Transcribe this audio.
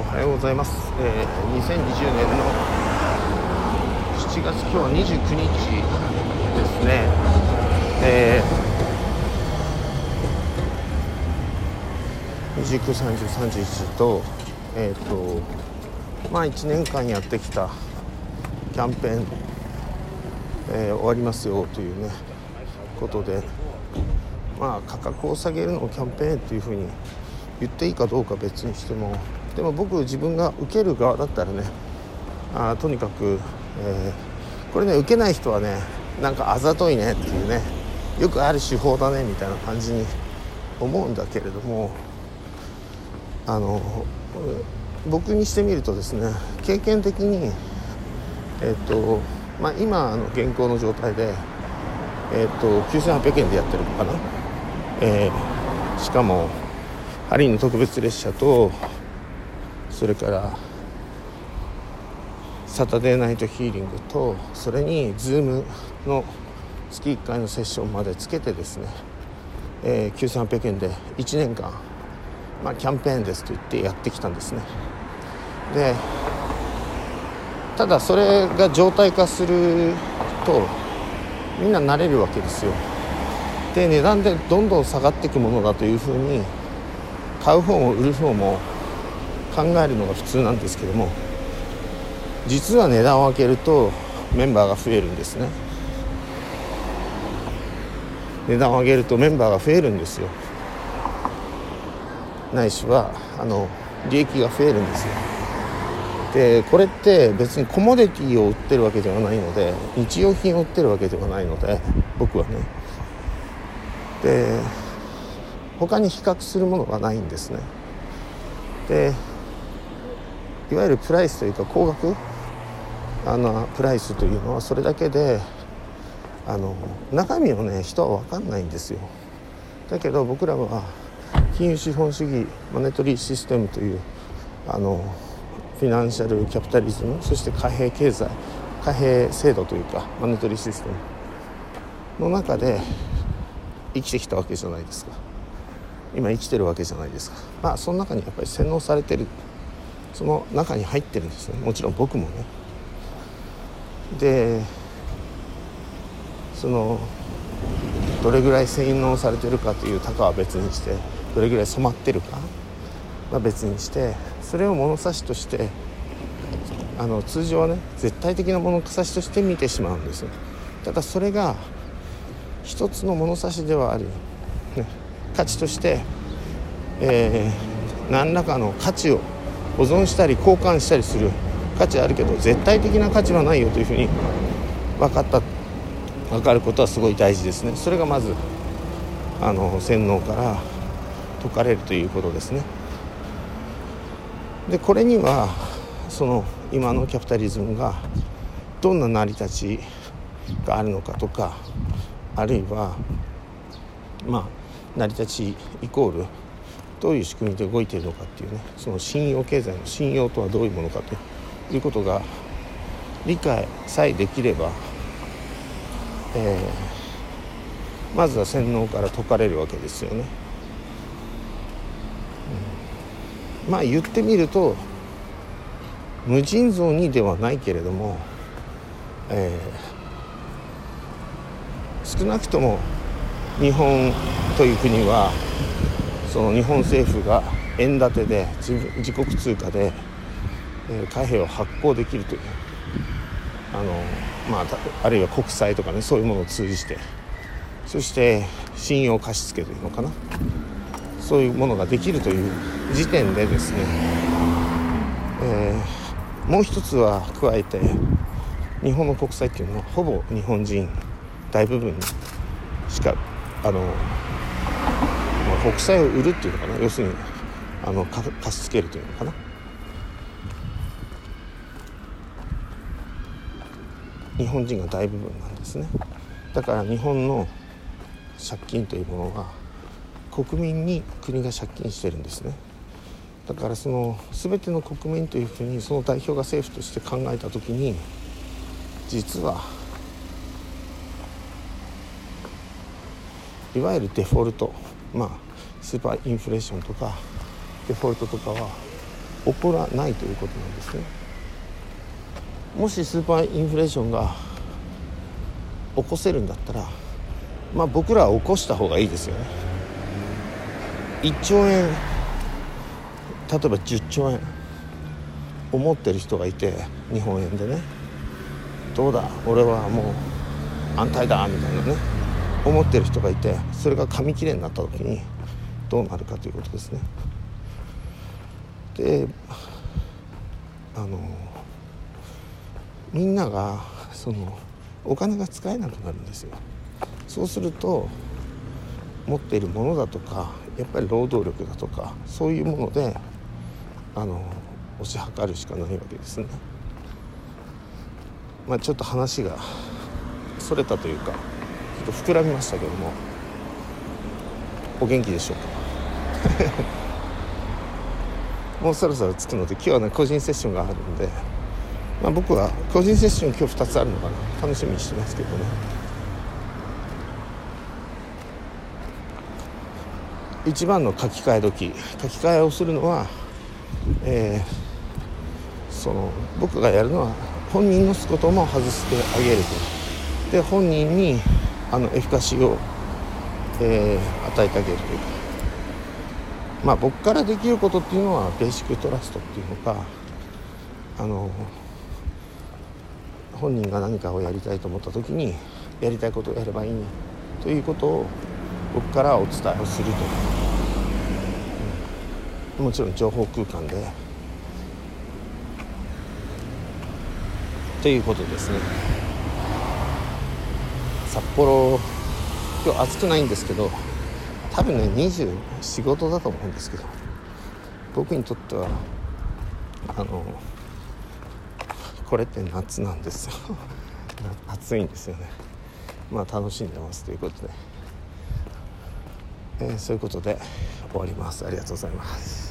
おはようございます、えー、2020年の7月今日は29日ですね。えー、293031とえっ、ー、とまあ1年間やってきたキャンペーン、えー、終わりますよというねことでまあ価格を下げるのをキャンペーンというふうに言っていいかどうか別にしてもでも僕自分が受ける側だったらねあとにかく、えー、これね受けない人はねなんかあざといねっていうねよくある手法だねみたいな感じに思うんだけれどもあの僕にしてみるとですね経験的にえっ、とまあ今の現行の状態でえっ、と9800円でやってるのかな、えー、しかもハリーの特別列車とそれからサタデーナイトヒーリングとそれに Zoom の月1回のセッションまでつけてですね、えー、9800円で1年間、まあ、キャンペーンですと言ってやってきたんですね。でただそれが常態化するとみんな慣れるわけですよ。で値段でどんどん下がっていくものだというふうに買う方も売る方も考えるのが普通なんですけども実は値段を上げるとメンバーが増えるんですね。値段を上げるとメンバーが増えるんですよ。ないしはあの利益が増えるんですよ。でこれって別にコモディティを売ってるわけではないので日用品を売ってるわけではないので僕はね。で他に比較するものがないんですね。でいわゆるプライスというか高額？あのプライスというのはそれだけであの中身をね人は分かんないんですよ。だけど僕らは金融資本主義マネトリーシステムというあのフィナンシャルキャピタリズムそして貨幣経済貨幣制度というかマネトリーシステムの中で生きてきたわけじゃないですか。今生きてるわけじゃないですか。まあその中にやっぱり洗脳されてる。その中に入ってるんですね。もちろん僕もね。でそのどれぐらい洗脳されてるかというたかは別にしてどれぐらい染まってるかは別にしてそれを物差しとしてあの通常はね絶対的な物差しとして見てしまうんですただそれが一つの物差しではある、ね、価値として、えー、何らかの価値を保存したり交換したりする。価値あるけど絶対的な価値はないよというふうに分かった。分かることはすごい大事ですね。それがまずあの洗脳から解かれるということですね。でこれにはその今のキャピタリズムがどんな成り立ちがあるのかとかあるいはまあ成り立ちイコールどういう仕組みで動いているのかっていうねその信用経済の信用とはどういうものかということが理解さえできれば、えー、まずは洗脳から解かれるわけですよね。うん、まあ言ってみると無尽蔵にではないけれども、えー、少なくとも日本という国はその日本政府が円建てで自国通貨で、え貨幣を発行できるというあの、まあ、あるいは国債とかねそういうものを通じてそして信用貸付というのかなそういうものができるという時点でですね、えー、もう一つは加えて日本の国債っていうのはほぼ日本人大部分しかあの、国債を売るっていうのかな？要するにあの貸し付けるというのかな？日本人が大部分なんですね。だから日本の借金というものは国民に国が借金してるんですね。だからその全ての国民というふうにその代表が政府として考えた時に実はいわゆるデフォルトまあスーパーインフレーションとかデフォルトとかは起こらないということなんですね。もしスーパーインフレーションが起こせるんだったらまあ僕らは起こした方がいいですよね。1兆円例えば10兆円思ってる人がいて日本円でね。どうだ俺はもう安泰だみたいなね。思ってる人がいてそれが紙切れになった時にどうなるかということですね。であのみんながそのお金が使えなくなるんですよ。そうすると持っているものだとかやっぱり労働力だとかそういうものであの推し量るしかないわけですね。まあ、ちょっと話がそれたというかちょっと膨らみましたけどもお元気でしょうか？もうそろそろ着くので今日はね個人セッションがあるんで、まあ、僕は個人セッション今日2つあるのかな。楽しみにしてますけどね。一番の書き換え時。書き換えをするのは、えー、その僕がやるのは本人のすことも外してあげると。で本人にあのエフィカシーを、えー、与えてあげるという。かまあ僕からできることっていうのはベーシックトラストっていうのかあの本人が何かをやりたいと思った時にやりたいことをやればいいということを僕からお伝えをすると、うん、もちろん情報空間で。ということですね。札幌今日暑くないんですけど多分ね24度だと思うんですけど僕にとってはあのこれって夏なんですよ。暑いんですよね。まあ楽しんでますということで。えー、そういうことで終わります。ありがとうございます。